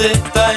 amène son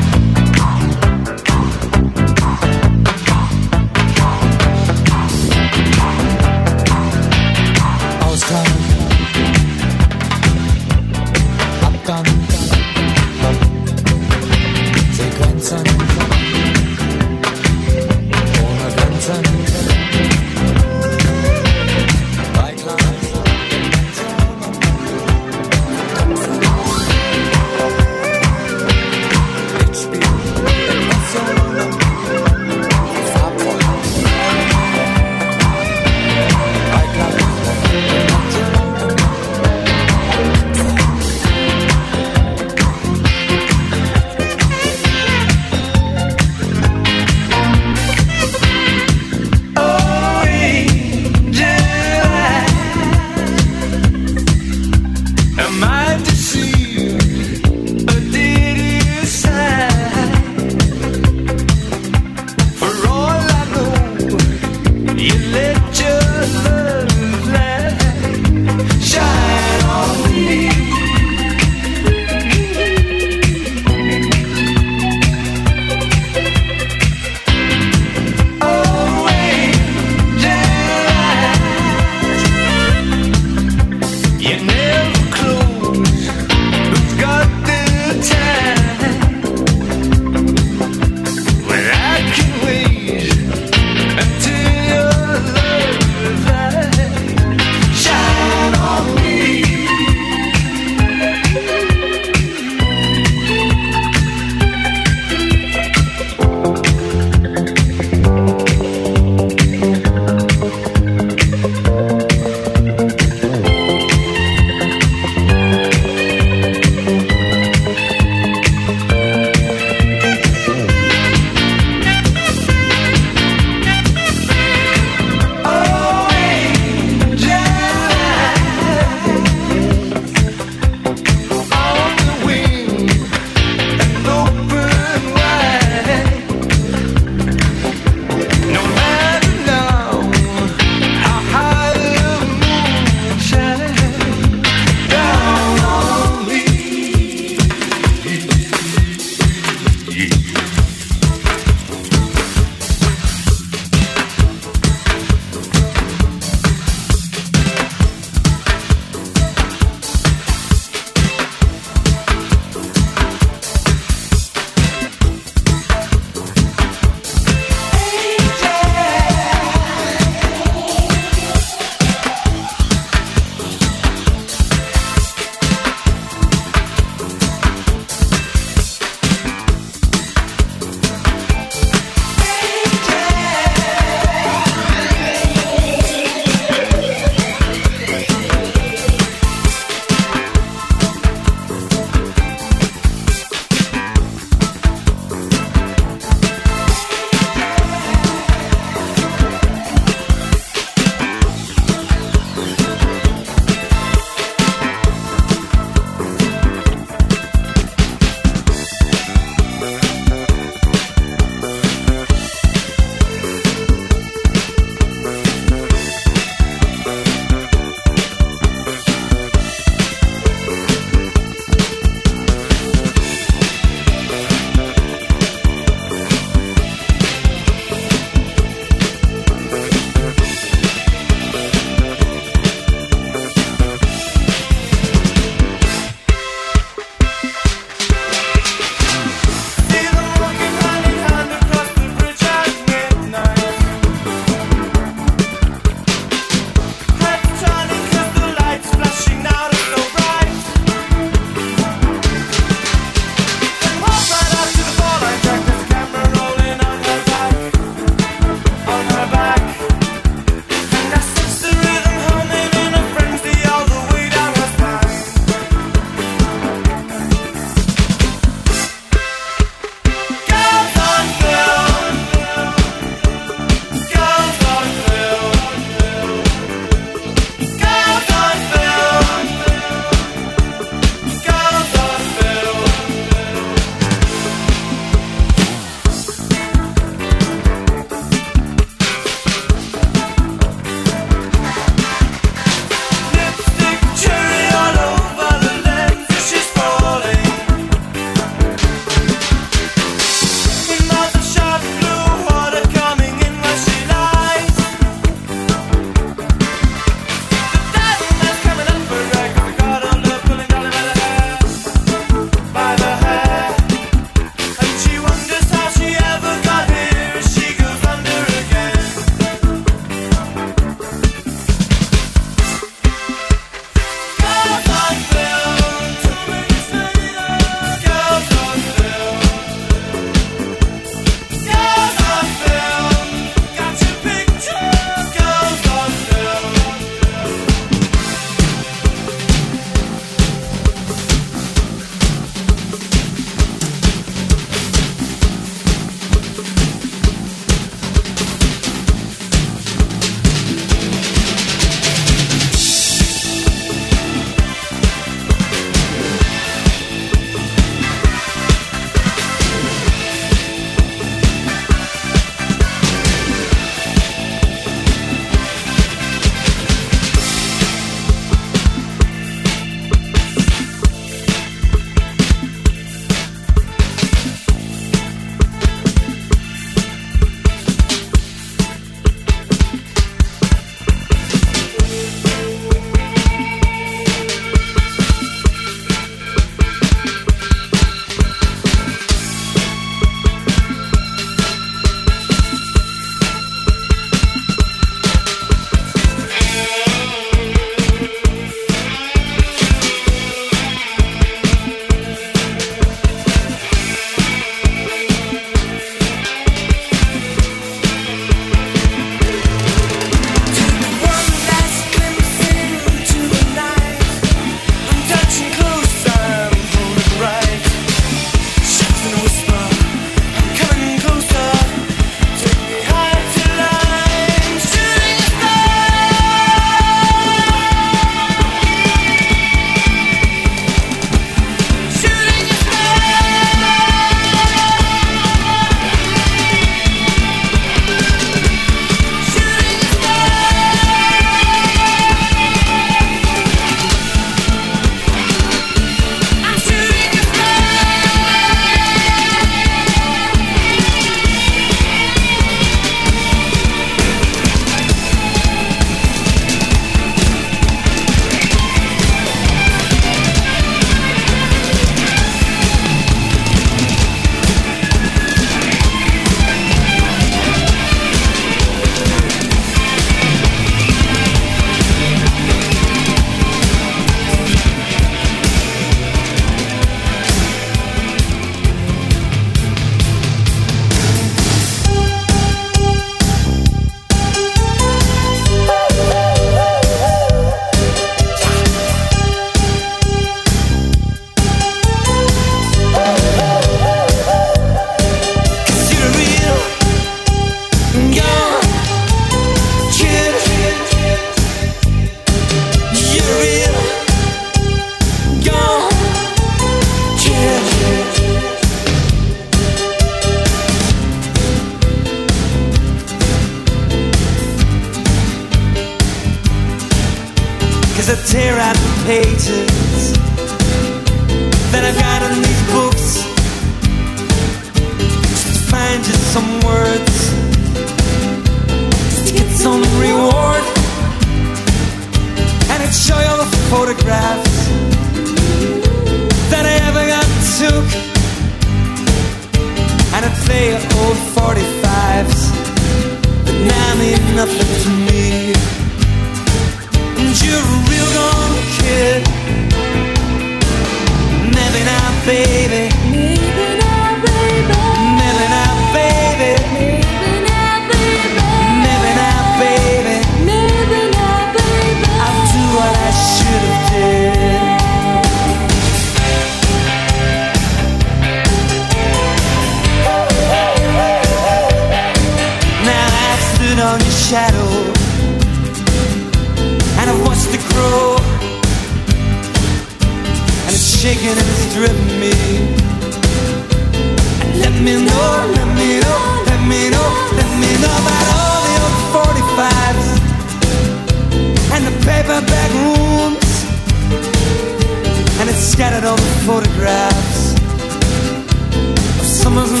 summers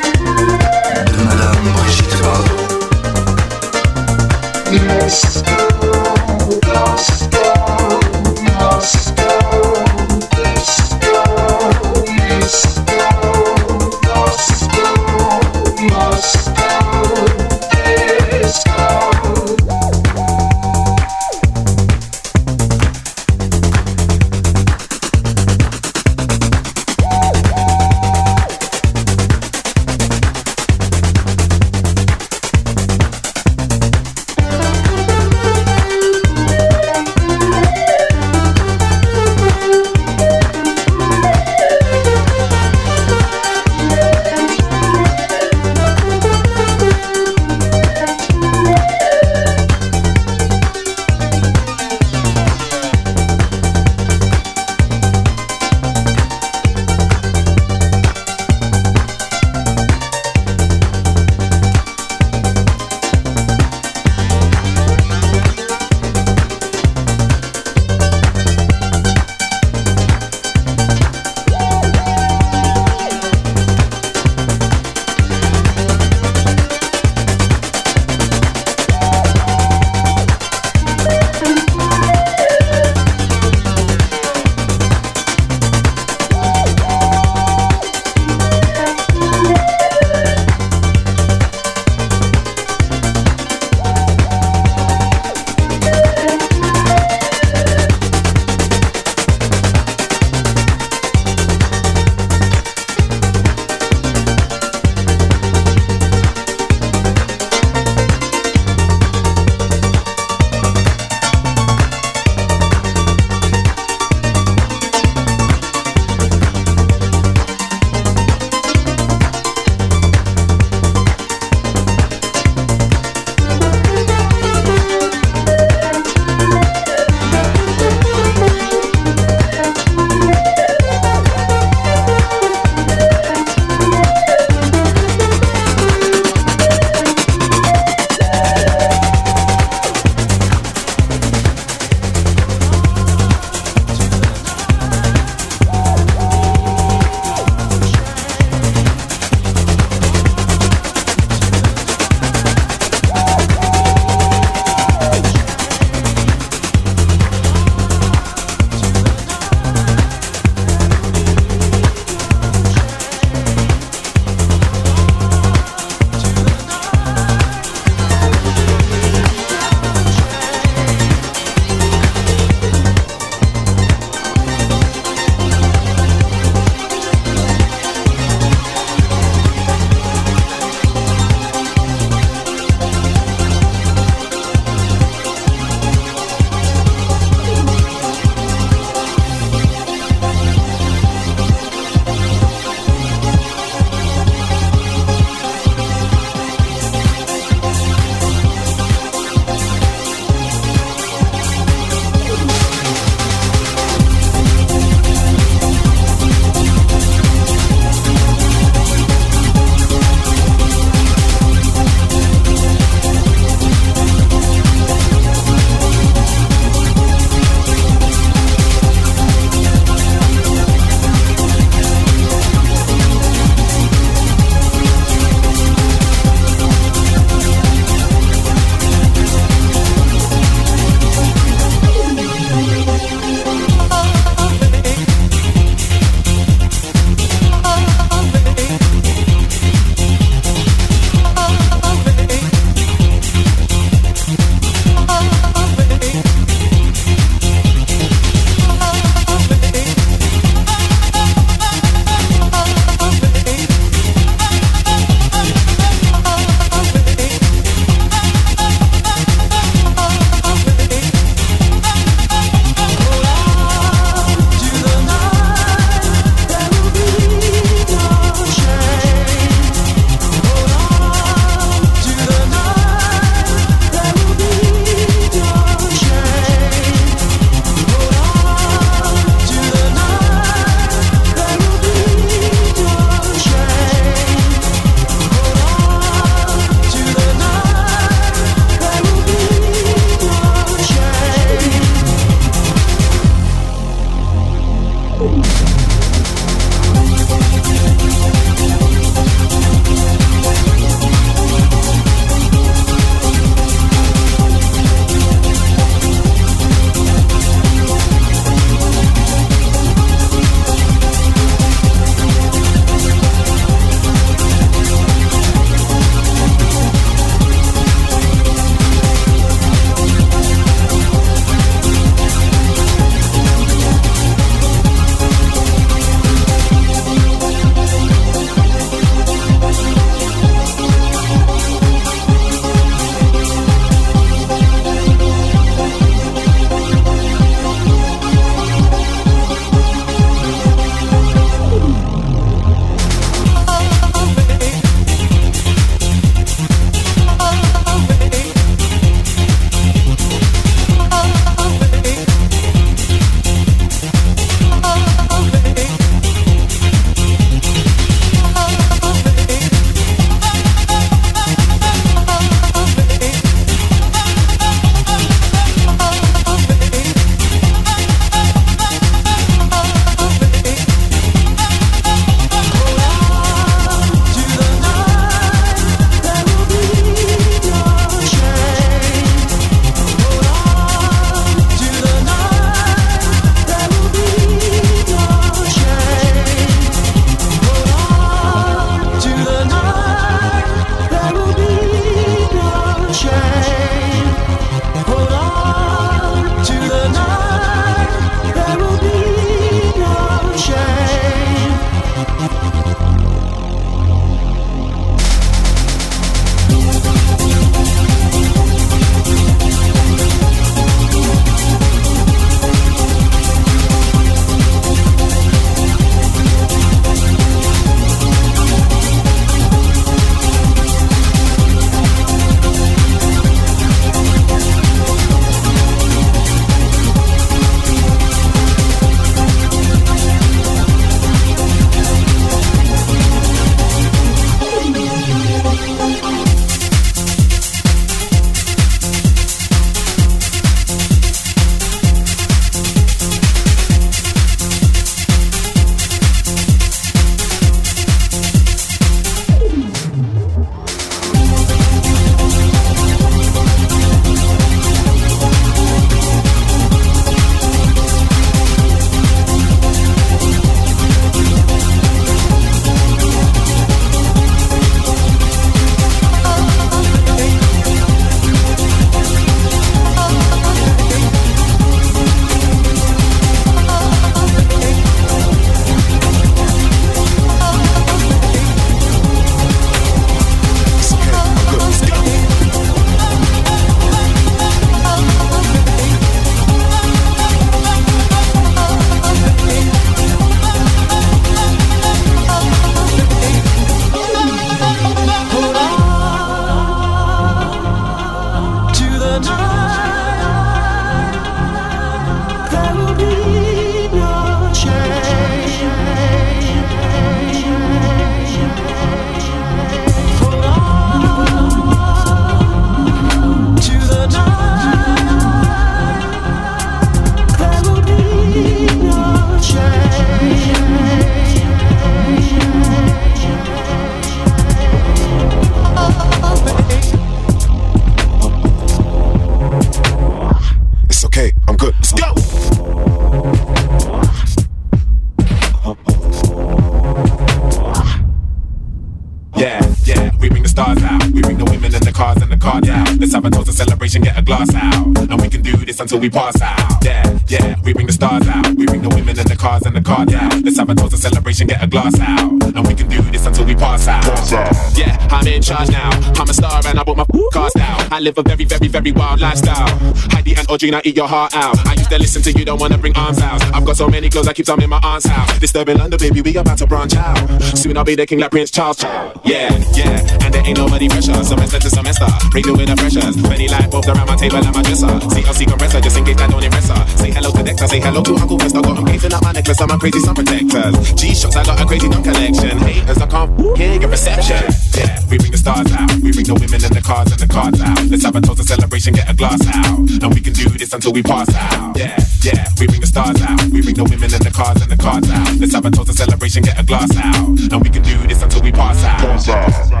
live a very, very, very wild lifestyle. Heidi and Audrina eat your heart out. I used to listen to you, don't wanna bring arms out. I've got so many clothes, I keep some in my aunt's house. Disturbing London, baby, we about to branch out. Soon I'll be the king like Prince Charles. Yeah, yeah, and there ain't nobody pressure. Semester to semester, with the pressures. Many light bulbs around my table and my dresser. CLC compressor, just in case that don't impress her. Say hello to Dexter, say hello to Uncle Fester. Got him gazing up my necklace, I'm a crazy sun protectors. G-Shocks, I got a crazy dumb collection. Haters, I can't hear your reception. Yeah, we bring the stars out. We bring the women and the cars and the cards out. Let's have a toast, a celebration, get a glass out. And we can do this until we pass out. Yeah, yeah, we bring the stars out. We bring the women and the cars and the cards out. Let's have a toast, a celebration, get a glass out. And we can do this until we pass out.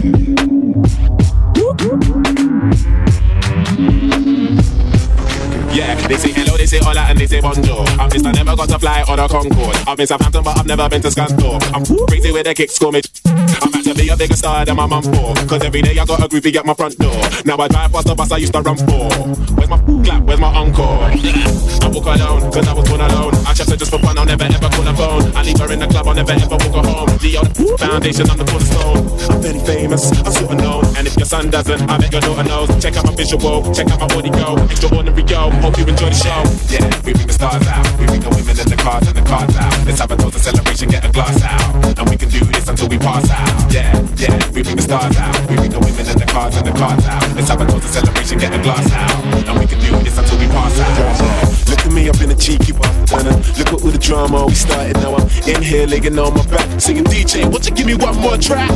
Yeah, they say hello, they say hola, and they say bonjour. I'm Mr. Never got to fly on a Concorde. I've been Southampton, but I've never been to Scunthorpe. I'm crazy with kicks, call me. I'm about to be a bigger star than my mum for. Cause every day I got a groupie at my front door. Now I drive past the bus I used to run for. Where's my clap? Where's my encore? Walk alone, cause I was born alone. I trust her just for fun, I'll never ever call her phone. I leave her in the club, I'll never ever walk her home. The foundation, I'm the cornerstone. I'm very famous, I'm super known. And if your son doesn't, I bet your daughter knows. Check out my visual, check out my body go. Extraordinary yo, hope you enjoy the show. Yeah, we bring the stars out. We bring the women and the cars and the cards out. Let's have a toast, a celebration, get a glass out. And we can do this until we pass out. Yeah, yeah, we bring the stars out. We bring the women and the cars and the cards out. Let's have a toast, a celebration, get a glass out. And we can do this until we pass out. At me, I've been a cheeky one. Look at all the drama we started now. I'm in here laying on my back, singing DJ. Won't you give me one more track?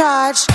Charge.